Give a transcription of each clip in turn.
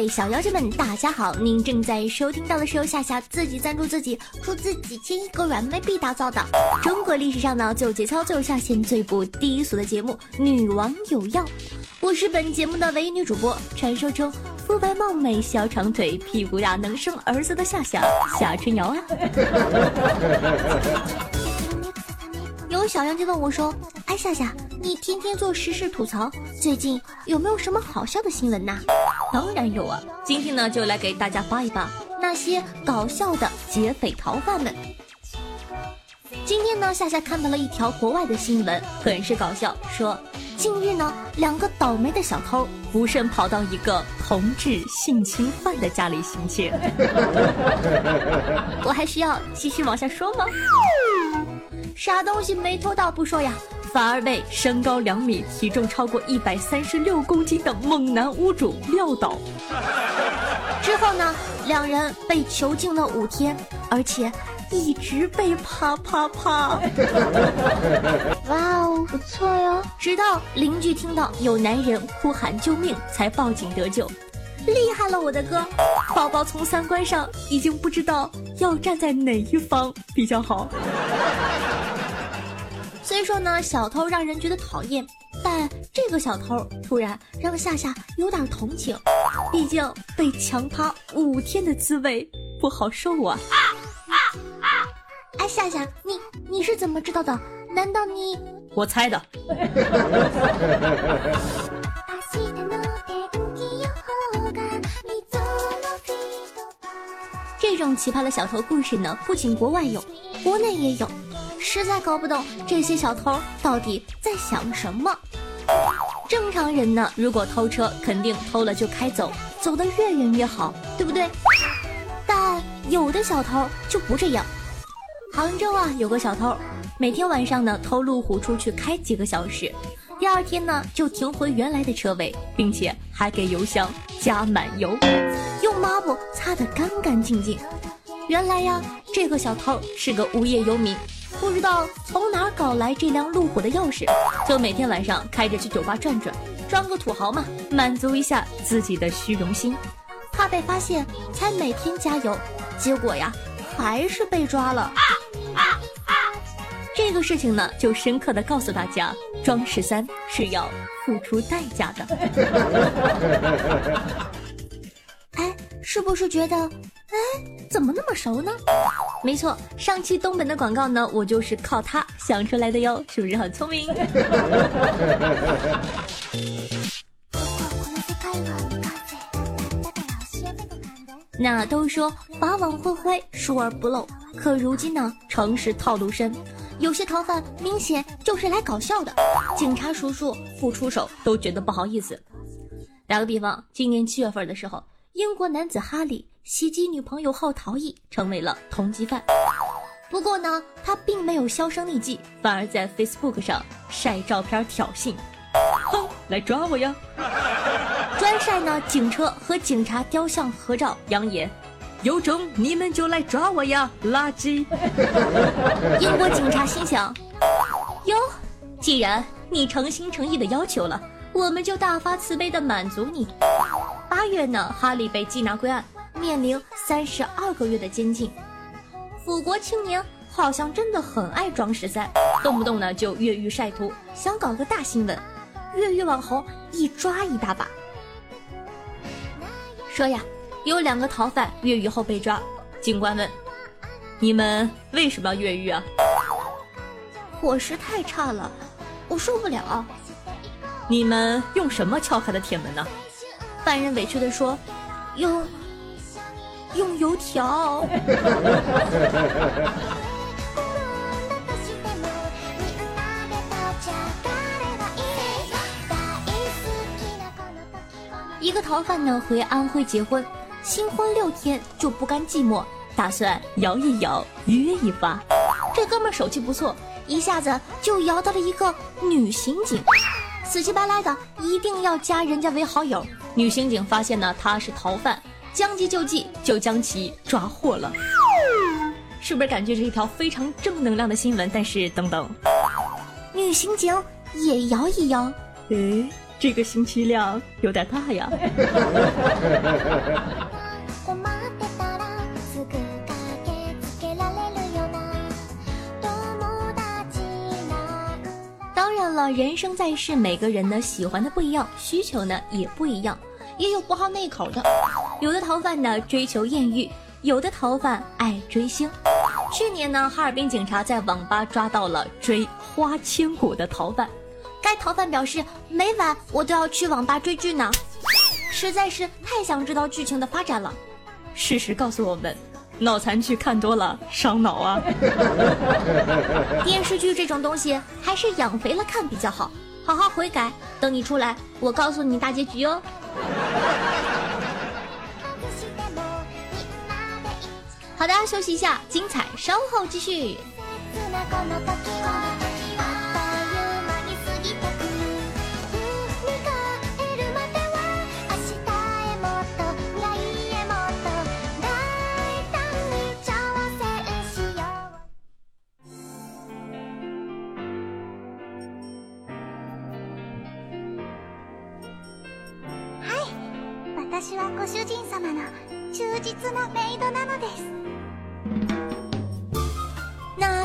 位小妖精们，大家好！您正在收听到的是由夏夏自己赞助自己，出资几千亿个软妹币打造的中国历史上呢最有节操、最有下限、最不低俗的节目《女王有药》。我是本节目的唯一女主播，传说中肤白貌美、小长腿、屁股大、能生儿子的夏夏夏春瑶啊！有小妖精问我说：“哎，夏夏，你天天做时事吐槽，最近有没有什么好笑的新闻呐？”当然有啊！今天呢，就来给大家扒一扒那些搞笑的劫匪逃犯们。今天呢，夏夏看到了一条国外的新闻，很是搞笑，说近日呢，两个倒霉的小偷不慎跑到一个同志性侵犯的家里行窃。我还需要继续往下说吗？啥东西没偷到不说呀，反而被身高两米、体重超过一百三十六公斤的猛男屋主撂倒。之后呢，两人被囚禁了五天，而且一直被啪啪啪。哇哦，不错哟！直到邻居听到有男人哭喊救命，才报警得救。厉害了，我的哥！宝宝从三观上已经不知道要站在哪一方比较好。虽说呢，小偷让人觉得讨厌，但这个小偷突然让夏夏有点同情，毕竟被强趴五天的滋味不好受啊！哎，夏夏，你你是怎么知道的？难道你……我猜的。这种奇葩的小偷故事呢，不仅国外有，国内也有。实在搞不懂这些小偷到底在想什么。正常人呢，如果偷车，肯定偷了就开走，走得越远越好，对不对？但有的小偷就不这样。杭州啊，有个小偷，每天晚上呢偷路虎出去开几个小时，第二天呢就停回原来的车位，并且还给油箱加满油，用抹布擦得干干净净。原来呀，这个小偷是个无业游民。不知道从哪搞来这辆路虎的钥匙，就每天晚上开着去酒吧转转，装个土豪嘛，满足一下自己的虚荣心。怕被发现，才每天加油，结果呀，还是被抓了。这个事情呢，就深刻的告诉大家，装十三是要付出代价的。哎，是不是觉得，哎，怎么那么熟呢？没错，上期东本的广告呢，我就是靠它想出来的哟，是不是很聪明？那都说法网恢恢，疏而不漏，可如今呢，诚实套路深，有些逃犯明显就是来搞笑的，警察叔叔不出手都觉得不好意思。打个比方，今年七月份的时候，英国男子哈利。袭击女朋友后逃逸，成为了通缉犯。不过呢，他并没有销声匿迹，反而在 Facebook 上晒照片挑衅，哼，来抓我呀！专晒呢警车和警察雕像合照，扬言有种你们就来抓我呀，垃圾！英国警察心想：哟，既然你诚心诚意的要求了，我们就大发慈悲的满足你。八月呢，哈利被缉拿归案。面临三十二个月的监禁，腐国青年好像真的很爱装十三，动不动呢就越狱晒图，想搞个大新闻，越狱网红一抓一大把。说呀，有两个逃犯越狱后被抓，警官问：“你们为什么要越狱啊？”伙食太差了，我受不了。你们用什么撬开的铁门呢？犯人委屈地说：“用。”用油条。一个逃犯呢回安徽结婚，新婚六天就不甘寂寞，打算摇一摇，约一发。这哥们手气不错，一下子就摇到了一个女刑警，死乞白赖的一定要加人家为好友。女刑警发现呢他是逃犯，将计就计，就将其抓获了。是不是感觉是一条非常正能量的新闻？但是等等，女刑警也摇一摇，诶，这个信息量有点大呀。当然了，人生在世，每个人呢喜欢的不一样，需求呢也不一样，也有不好那口的。有的逃犯呢追求艳遇，有的逃犯爱追星。去年呢，哈尔滨警察在网吧抓到了追花千骨的逃犯。该逃犯表示，每晚我都要去网吧追剧呢，实在是太想知道剧情的发展了。事实告诉我们，脑残剧看多了伤脑啊。电视剧这种东西还是养肥了看比较好，好好悔改，等你出来，我告诉你大结局哦。好的，休息一下，精彩稍后继续。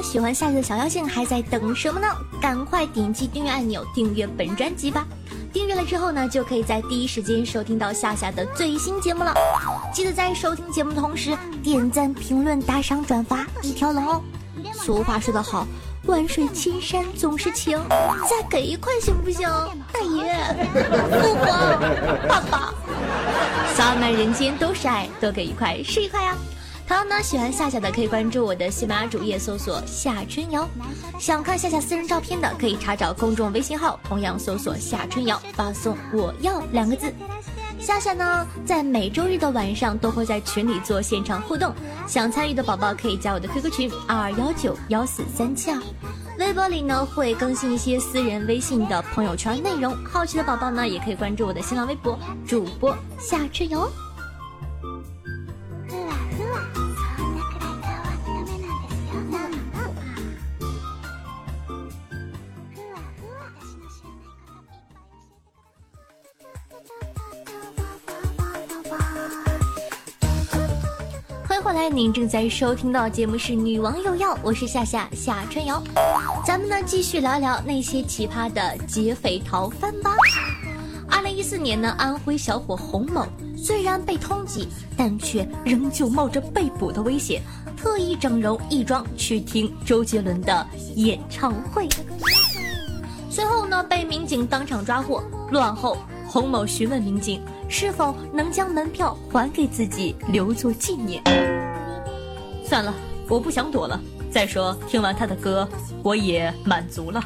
喜欢夏夏的小妖精还在等什么呢？赶快点击订阅按钮，订阅本专辑吧！订阅了之后呢，就可以在第一时间收听到夏夏的最新节目了。记得在收听节目的同时点赞、评论、打赏、转发，一条龙哦。俗话说得好，万水千山总是情，再给一块行不行？大爷，父皇，爸爸，洒满人间都是爱，多给一块是一块呀。同样呢，喜欢夏夏的可以关注我的喜马拉雅主页，搜索夏春瑶。想看夏夏私人照片的，可以查找公众微信号，同样搜索夏春瑶，发送我要两个字。夏夏呢，在每周日的晚上都会在群里做现场互动，想参与的宝宝可以加我的 QQ 群二二幺九幺四三七二。微博里呢会更新一些私人微信的朋友圈内容，好奇的宝宝呢也可以关注我的新浪微博主播夏春瑶。您正在收听到节目是《女王有药》，我是夏夏夏春瑶，咱们呢继续聊聊那些奇葩的劫匪逃犯吧。二零一四年呢，安徽小伙洪某虽然被通缉，但却仍旧冒着被捕的危险，特意整容易装去听周杰伦的演唱会。随后呢，被民警当场抓获。落网后，洪某询问民警是否能将门票还给自己，留作纪念。算了，我不想躲了。再说，听完他的歌，我也满足了。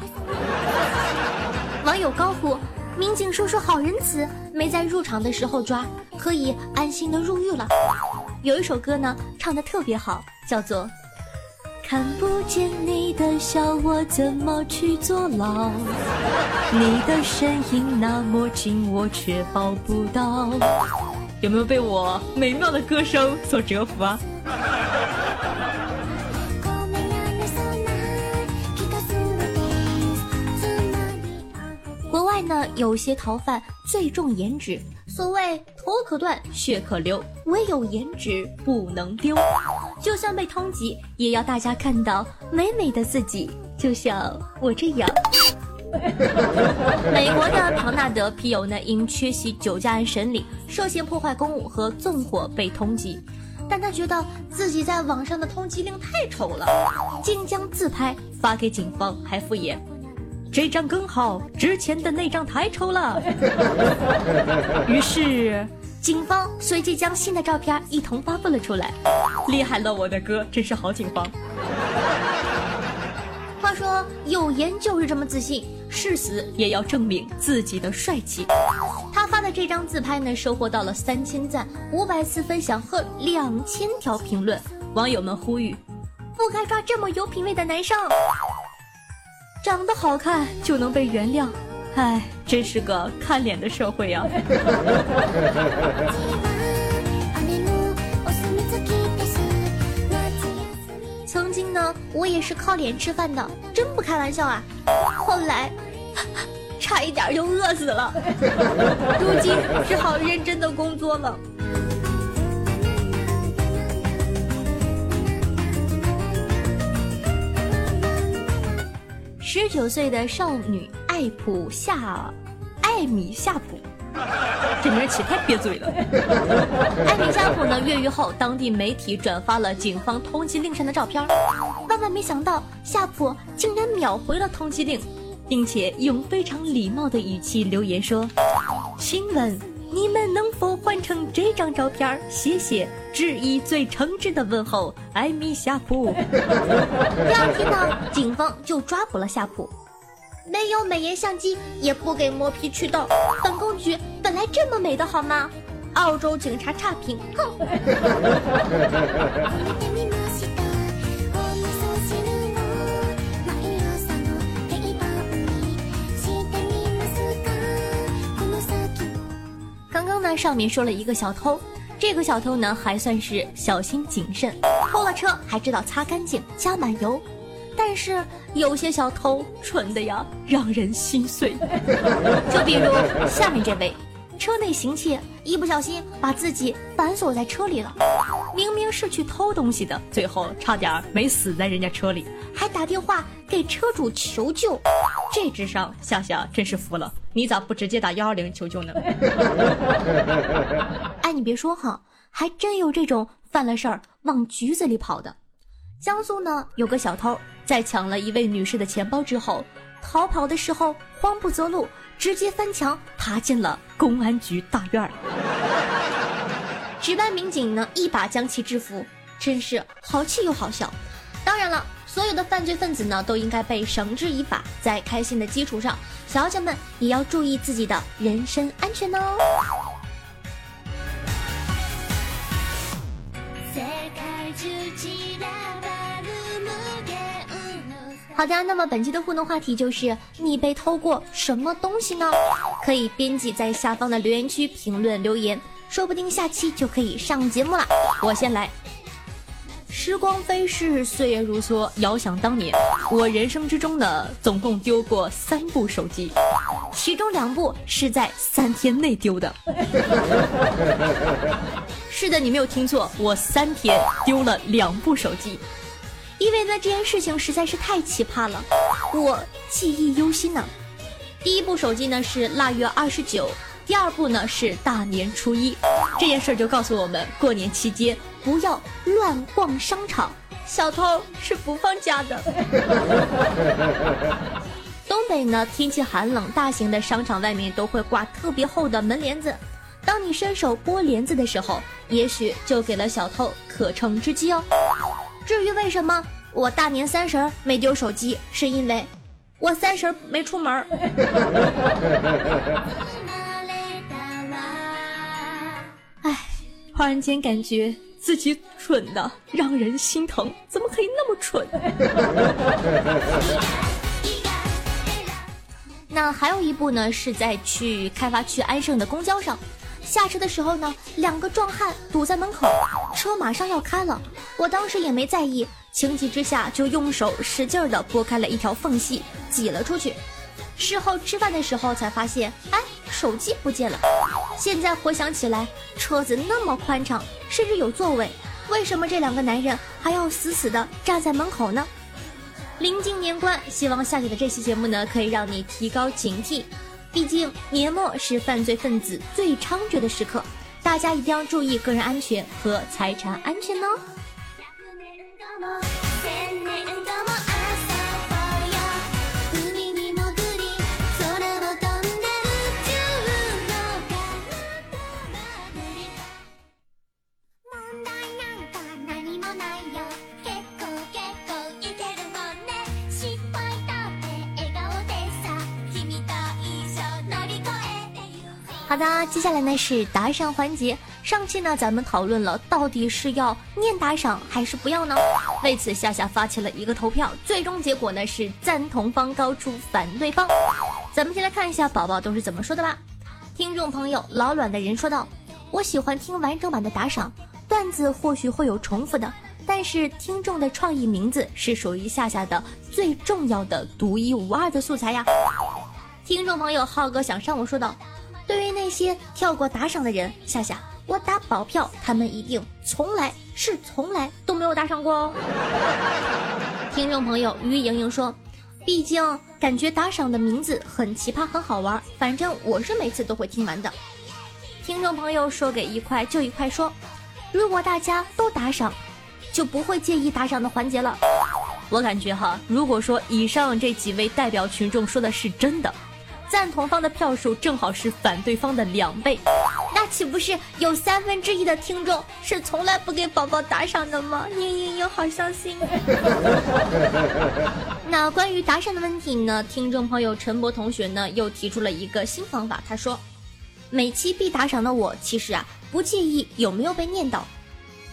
网友高呼：“民警叔叔好仁慈，没在入场的时候抓，可以安心的入狱了。”有一首歌呢，唱的特别好，叫做《看不见你的笑，我怎么去坐牢？你的身影那么近，我却抱不到。”有没有被我美妙的歌声所折服啊？呢，有些逃犯最重颜值，所谓头可断，血可流，唯有颜值不能丢。就算被通缉，也要大家看到美美的自己，就像我这样。美国的唐纳德皮尤呢，因缺席酒驾案审理，涉嫌破坏公务和纵火被通缉。但他觉得自己在网上的通缉令太丑了，竟将自拍发给警方，还敷衍：“这张更好，之前的那张太丑了。”于是，警方随即将新的照片一同发布了出来。厉害了，我的哥，真是好警方！话说有颜就是这么自信，誓死也要证明自己的帅气。他发的这张自拍呢，收获到了三千赞、五百次分享和两千条评论。网友们呼吁，不该抓这么有品位的男生，长得好看就能被原谅。唉，真是个看脸的社会啊！曾经呢，我也是靠脸吃饭的，真不开玩笑啊。后来，差一点就饿死了，如今只好认真的工作了。十九岁的少女艾普夏，艾米夏普，这名起太憋嘴了。艾米夏普呢，越狱后，当地媒体转发了警方通缉令上的照片，万万没想到，夏普竟然秒回了通缉令，并且用非常礼貌的语气留言说：“请问。”你们能否换成这张照片？谢谢，致以最诚挚的问候，艾米夏普。第二天呢，警方就抓捕了夏普。没有美颜相机，也不给磨皮祛痘，本公举本来这么美的好吗？澳洲警察差评，哼。上面说了一个小偷，这个小偷呢还算是小心谨慎，偷了车还知道擦干净加满油。但是有些小偷蠢的呀，让人心碎。就比如下面这位，车内行窃，一不小心把自己反锁在车里了。明明是去偷东西的，最后差点没死在人家车里，还打电话给车主求救。这智商，夏夏真是服了。你咋不直接打幺二零求救呢？哎，你别说哈，还真有这种犯了事儿往局子里跑的。江苏呢，有个小偷在抢了一位女士的钱包之后，逃跑的时候慌不择路，直接翻墙爬进了公安局大院儿。值班民警呢，一把将其制服，真是好气又好笑。当然了。所有的犯罪分子呢，都应该被绳之以法。在开心的基础上，小姐们也要注意自己的人身安全哦。好的，那么本期的互动话题就是你被偷过什么东西呢？可以编辑在下方的留言区评论留言，说不定下期就可以上节目了。我先来。时光飞逝，岁月如梭。遥想当年，我人生之中呢，总共丢过三部手机，其中两部是在三天内丢的。是的，你没有听错，我三天丢了两部手机，因为呢这件事情实在是太奇葩了，我记忆犹新呢。第一部手机呢是腊月二十九。第二部呢是大年初一，这件事儿就告诉我们，过年期间不要乱逛商场，小偷是不放假的。东北呢天气寒冷，大型的商场外面都会挂特别厚的门帘子，当你伸手拨帘子的时候，也许就给了小偷可乘之机哦。至于为什么我大年三十没丢手机，是因为我三十没出门。哎，忽然间感觉自己蠢的让人心疼，怎么可以那么蠢？那还有一部呢，是在去开发区安盛的公交上，下车的时候呢，两个壮汉堵在门口，车马上要开了，我当时也没在意，情急之下就用手使劲的拨开了一条缝隙，挤了出去。事后吃饭的时候才发现，哎，手机不见了。现在回想起来，车子那么宽敞，甚至有座位，为什么这两个男人还要死死的站在门口呢？临近年关，希望下里的这期节目呢，可以让你提高警惕。毕竟年末是犯罪分子最猖獗的时刻，大家一定要注意个人安全和财产安全哦。的，接下来呢是打赏环节。上期呢咱们讨论了到底是要念打赏还是不要呢？为此夏夏发起了一个投票，最终结果呢是赞同方高出反对方。咱们先来看一下宝宝都是怎么说的吧。听众朋友老卵的人说道：“我喜欢听完整版的打赏段子，或许会有重复的，但是听众的创意名字是属于夏夏的最重要的独一无二的素材呀。”听众朋友浩哥想上我说道。对于那些跳过打赏的人，夏夏，我打保票，他们一定从来是从来都没有打赏过哦。听众朋友于莹莹说，毕竟感觉打赏的名字很奇葩，很好玩，反正我是每次都会听完的。听众朋友说给一块就一块说，如果大家都打赏，就不会介意打赏的环节了。我感觉哈，如果说以上这几位代表群众说的是真的。赞同方的票数正好是反对方的两倍，那岂不是有三分之一的听众是从来不给宝宝打赏的吗？嘤嘤嘤，好伤心。那关于打赏的问题呢？听众朋友陈博同学呢又提出了一个新方法，他说，每期必打赏的我其实啊不介意有没有被念到，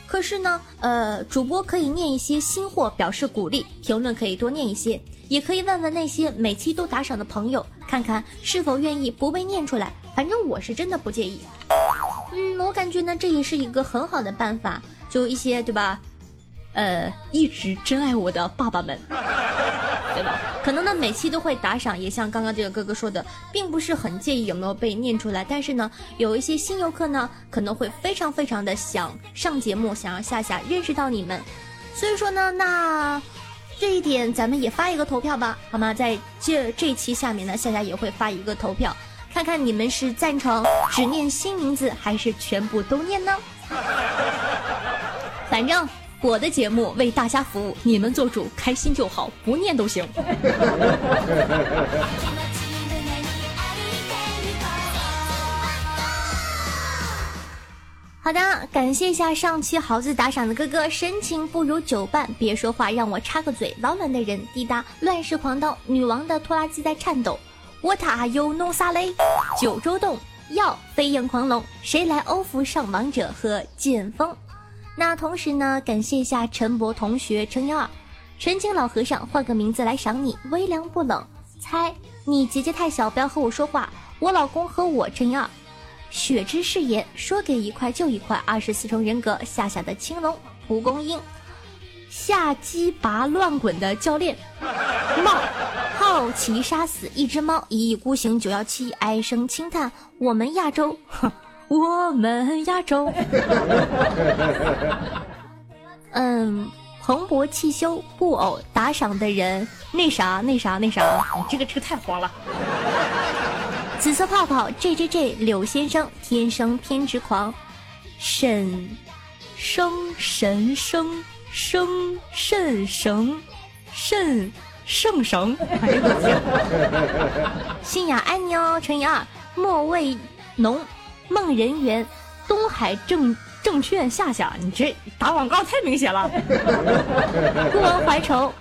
可是呢，呃，主播可以念一些新货表示鼓励，评论可以多念一些。也可以问问那些每期都打赏的朋友，看看是否愿意不被念出来。反正我是真的不介意。嗯，我感觉呢，这也是一个很好的办法。就一些对吧？呃，一直真爱我的爸爸们，对吧？可能呢每期都会打赏，也像刚刚这个哥哥说的，并不是很介意有没有被念出来。但是呢，有一些新游客呢，可能会非常非常的想上节目，想要夏夏认识到你们。所以说呢，那。这一点咱们也发一个投票吧，好吗？在这这期下面呢，夏夏也会发一个投票，看看你们是赞成只念新名字，还是全部都念呢？反正我的节目为大家服务，你们做主，开心就好，不念都行。好的，感谢一下上期豪子打赏的哥哥，深情不如久伴，别说话，让我插个嘴。老卵的人，滴答，乱世狂刀，女王的拖拉机在颤抖。What are you no 撒雷？九州洞要飞燕狂龙，谁来欧服上王者和剑锋？那同时呢，感谢一下陈博同学乘以二，纯情老和尚换个名字来赏你，微凉不冷。猜你姐姐太小，不要和我说话。我老公和我乘以二。雪之誓言，说给一块就一块。二十四重人格，夏夏的青龙，蒲公英，下鸡拔乱滚的教练，猫，好奇杀死一只猫，一意孤行九幺七，唉声轻叹，我们亚洲，哼我们亚洲。嗯，蓬勃汽修布偶打赏的人，那啥那啥那啥，你这个车太黄了。紫色泡泡，J J J，柳先生，天生偏执狂，沈生神生生肾神肾圣绳，新 雅爱你哦，乘以二，莫卫农，梦人缘，东海证证券夏夏，你这打广告太明显了，孤王怀愁。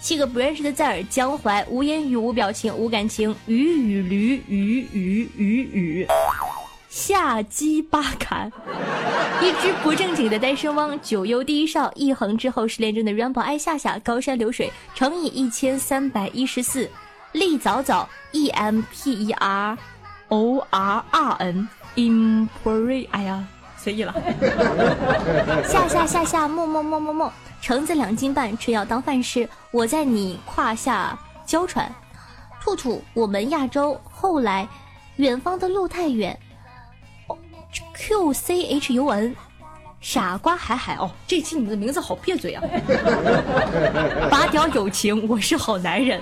七个不认识的字儿：江淮无言语、无表情、无感情。鱼与驴，鱼鱼鱼鱼。下鸡巴砍。一只不正经的单身汪。九幽第一少。一横之后失恋中的 Rainbow 爱夏夏。高山流水乘以一千三百一十四。立早早。E M P E R O R R N。Impre。哎呀，随意了。下下下下。默默默默默。橙子两斤半，吃药当饭吃。我在你胯下娇喘。兔兔，我们亚洲。后来，远方的路太远。Q C H U N，傻瓜海海哦，这期你们的名字好别嘴啊。拔屌友情，我是好男人。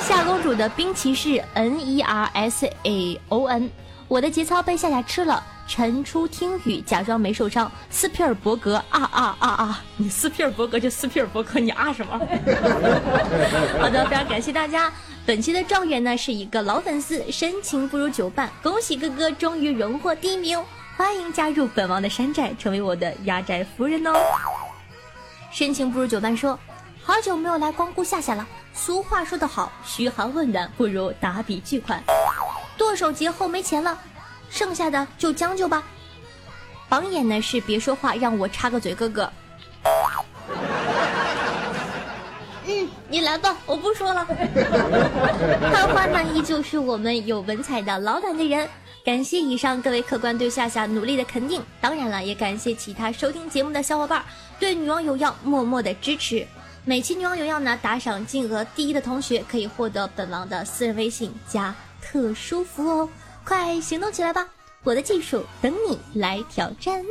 夏公主的冰骑士 N E R S A O N，我的节操被夏夏吃了。陈初听雨，假装没受伤。斯皮尔伯格啊啊啊啊！你斯皮尔伯格就斯皮尔伯格，你啊什么？好的，非常感谢大家。本期的状元呢是一个老粉丝，深情不如久伴。恭喜哥哥终于荣获第一名，欢迎加入本王的山寨，成为我的压寨夫人哦。深情不如久伴说，好久没有来光顾夏夏了。俗话说得好，嘘寒问暖不如打笔巨款。剁手节后没钱了。剩下的就将就吧。榜眼呢是别说话，让我插个嘴，哥哥。嗯，你来吧，我不说了。花花呢依旧是我们有文采的老板的人。感谢以上各位客官对夏夏努力的肯定，当然了，也感谢其他收听节目的小伙伴对女王有药默默的支持。每期女王有药呢打赏金额第一的同学可以获得本王的私人微信加特殊服哦，快行动起来吧！我的技术等你来挑战。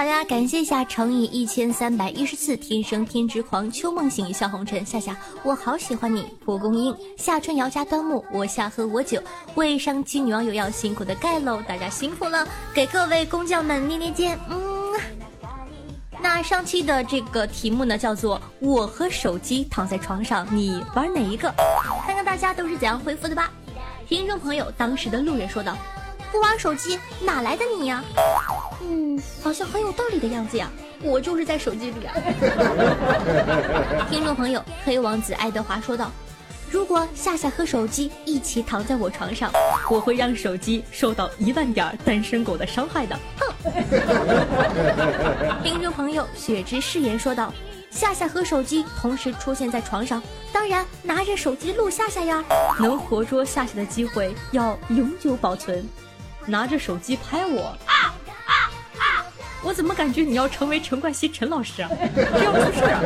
好呀，感谢一下乘以一千三百一十四，天生天之狂，秋梦醒，笑红尘，夏夏，我好喜欢你，蒲公英，夏春瑶家端木，我夏喝我酒，为上期女网友要辛苦的盖楼，大家辛苦了，给各位工匠们捏捏肩，嗯。那上期的这个题目呢，叫做我和手机躺在床上，你玩哪一个？看看大家都是怎样回复的吧。听众朋友，当时的路人说道。不玩手机哪来的你呀？嗯，好像很有道理的样子呀。我就是在手机里啊。听众朋友，黑王子爱德华说道：“如果夏夏和手机一起躺在我床上，我会让手机受到一万点单身狗的伤害的。”哼。听众朋友，雪之誓言说道：“夏夏和手机同时出现在床上，当然拿着手机录夏夏呀。能活捉夏夏的机会要永久保存。”拿着手机拍我，我怎么感觉你要成为陈冠希陈老师啊？这要出事啊！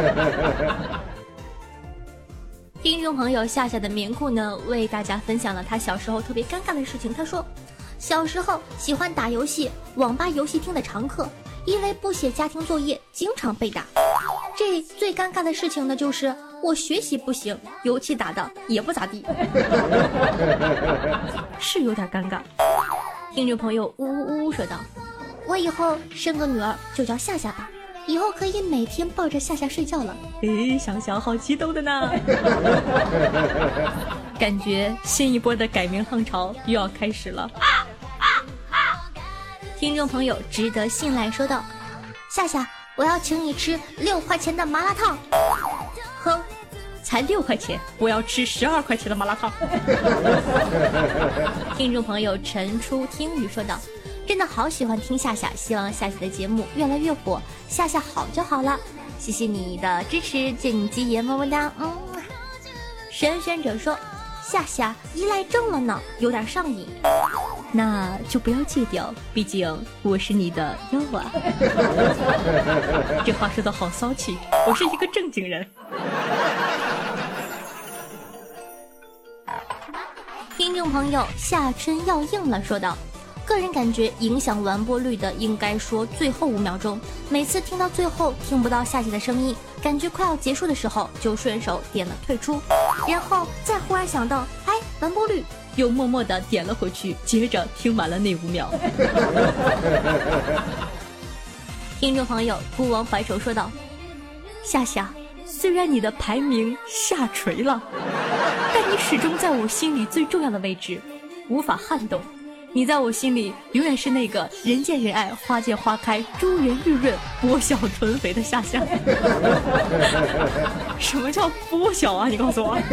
听众朋友夏夏的棉裤呢，为大家分享了他小时候特别尴尬的事情。他说，小时候喜欢打游戏，网吧游戏厅的常客，因为不写家庭作业，经常被打。这最尴尬的事情呢，就是我学习不行，游戏打的也不咋地，是有点尴尬。听众朋友呜呜呜说道：“我以后生个女儿就叫夏夏吧，以后可以每天抱着夏夏睡觉了。”诶，想想好激动的呢，感觉新一波的改名浪潮又要开始了。听众朋友值得信赖说道：“夏夏，我要请你吃六块钱的麻辣烫。”才六块钱，我要吃十二块钱的麻辣烫。听众朋友陈初听雨说道：“真的好喜欢听夏夏，希望夏夏的节目越来越火，夏夏好就好了。谢谢你的支持，借你吉言，么么哒。”嗯，神选者说：“夏夏依赖症了呢，有点上瘾，那就不要戒掉，毕竟我是你的药啊。”这话说的好骚气，我是一个正经人。听众朋友，夏春要硬了，说道：“个人感觉影响完播率的，应该说最后五秒钟。每次听到最后听不到夏姐的声音，感觉快要结束的时候，就顺手点了退出，然后再忽然想到，哎，完播率，又默默的点了回去，接着听完了那五秒。”听众朋友，孤王怀愁说道：“夏夏。”虽然你的排名下垂了，但你始终在我心里最重要的位置，无法撼动。你在我心里永远是那个人见人爱、花见花开、珠圆玉润、波小臀肥的夏夏。什么叫波小啊？你告诉我。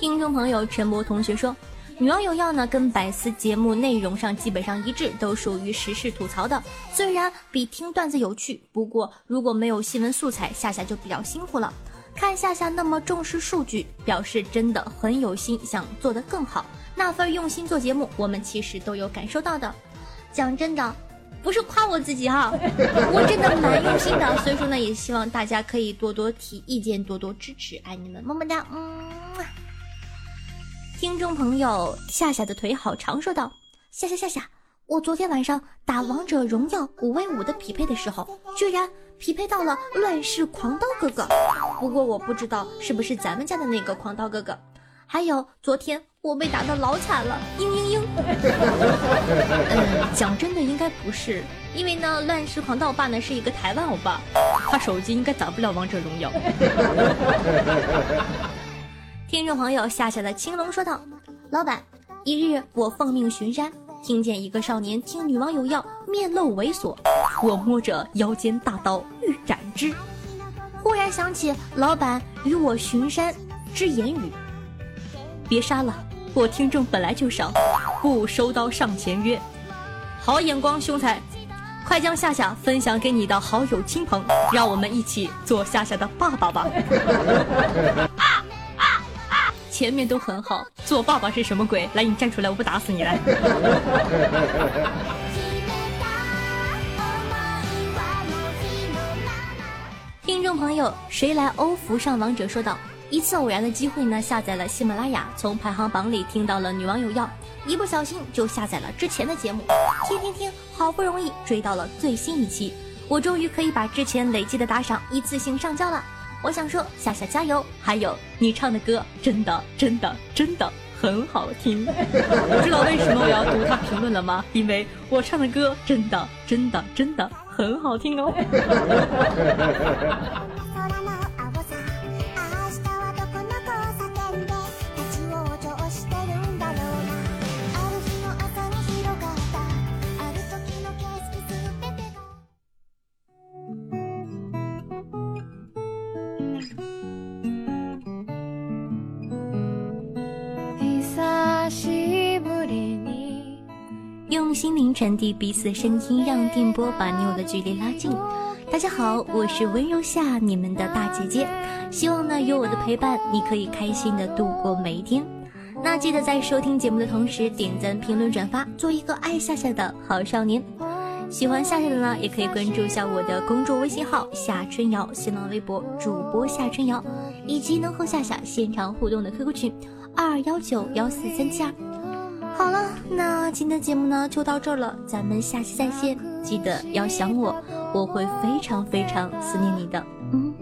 听众朋友陈博同学说。女网有药呢，跟百思节目内容上基本上一致，都属于时事吐槽的。虽然比听段子有趣，不过如果没有新闻素材，夏夏就比较辛苦了。看夏夏那么重视数据，表示真的很有心，想做得更好。那份用心做节目，我们其实都有感受到的。讲真的，不是夸我自己哈，我真的蛮用心的。所以说呢，也希望大家可以多多提意见，多多支持，爱你们，么么哒，嗯。听众朋友，夏夏的腿好长，说道：“夏夏夏夏，我昨天晚上打王者荣耀五 v 五的匹配的时候，居然匹配到了乱世狂刀哥哥。不过我不知道是不是咱们家的那个狂刀哥哥。还有昨天我被打的老惨了，嘤嘤嘤。嗯，讲真的应该不是，因为呢，乱世狂盗霸呢是一个台湾欧巴，他手机应该打不了王者荣耀。听众朋友夏夏的青龙说道：“老板，一日我奉命巡山，听见一个少年听女网友要，面露猥琐，我摸着腰间大刀欲斩之。忽然想起老板与我巡山之言语，别杀了，我听众本来就少，不收刀上前约。好眼光，兄才，快将夏夏分享给你的好友亲朋，让我们一起做夏夏的爸爸吧。”前面都很好，做爸爸是什么鬼？来，你站出来，我不打死你来！听众朋友，谁来欧服上王者说道：一次偶然的机会呢，下载了喜马拉雅，从排行榜里听到了女网友要，一不小心就下载了之前的节目，听听听，好不容易追到了最新一期，我终于可以把之前累积的打赏一次性上交了。我想说，夏夏加油！还有你唱的歌真的真的真的很好听。知道为什么我要读他评论了吗？因为我唱的歌真的真的真的很好听哦。心灵传递彼此的声音，让电波把你我的距离拉近。大家好，我是温柔夏，你们的大姐姐。希望呢有我的陪伴，你可以开心的度过每一天。那记得在收听节目的同时，点赞、评论、转发，做一个爱夏夏的好少年。喜欢夏夏的呢，也可以关注一下我的公众微信号夏春瑶，新浪微博主播夏春瑶，以及能和夏夏现场互动的 QQ 群二幺九幺四三七二。好了，那今天的节目呢就到这儿了，咱们下期再见。记得要想我，我会非常非常思念你的。嗯。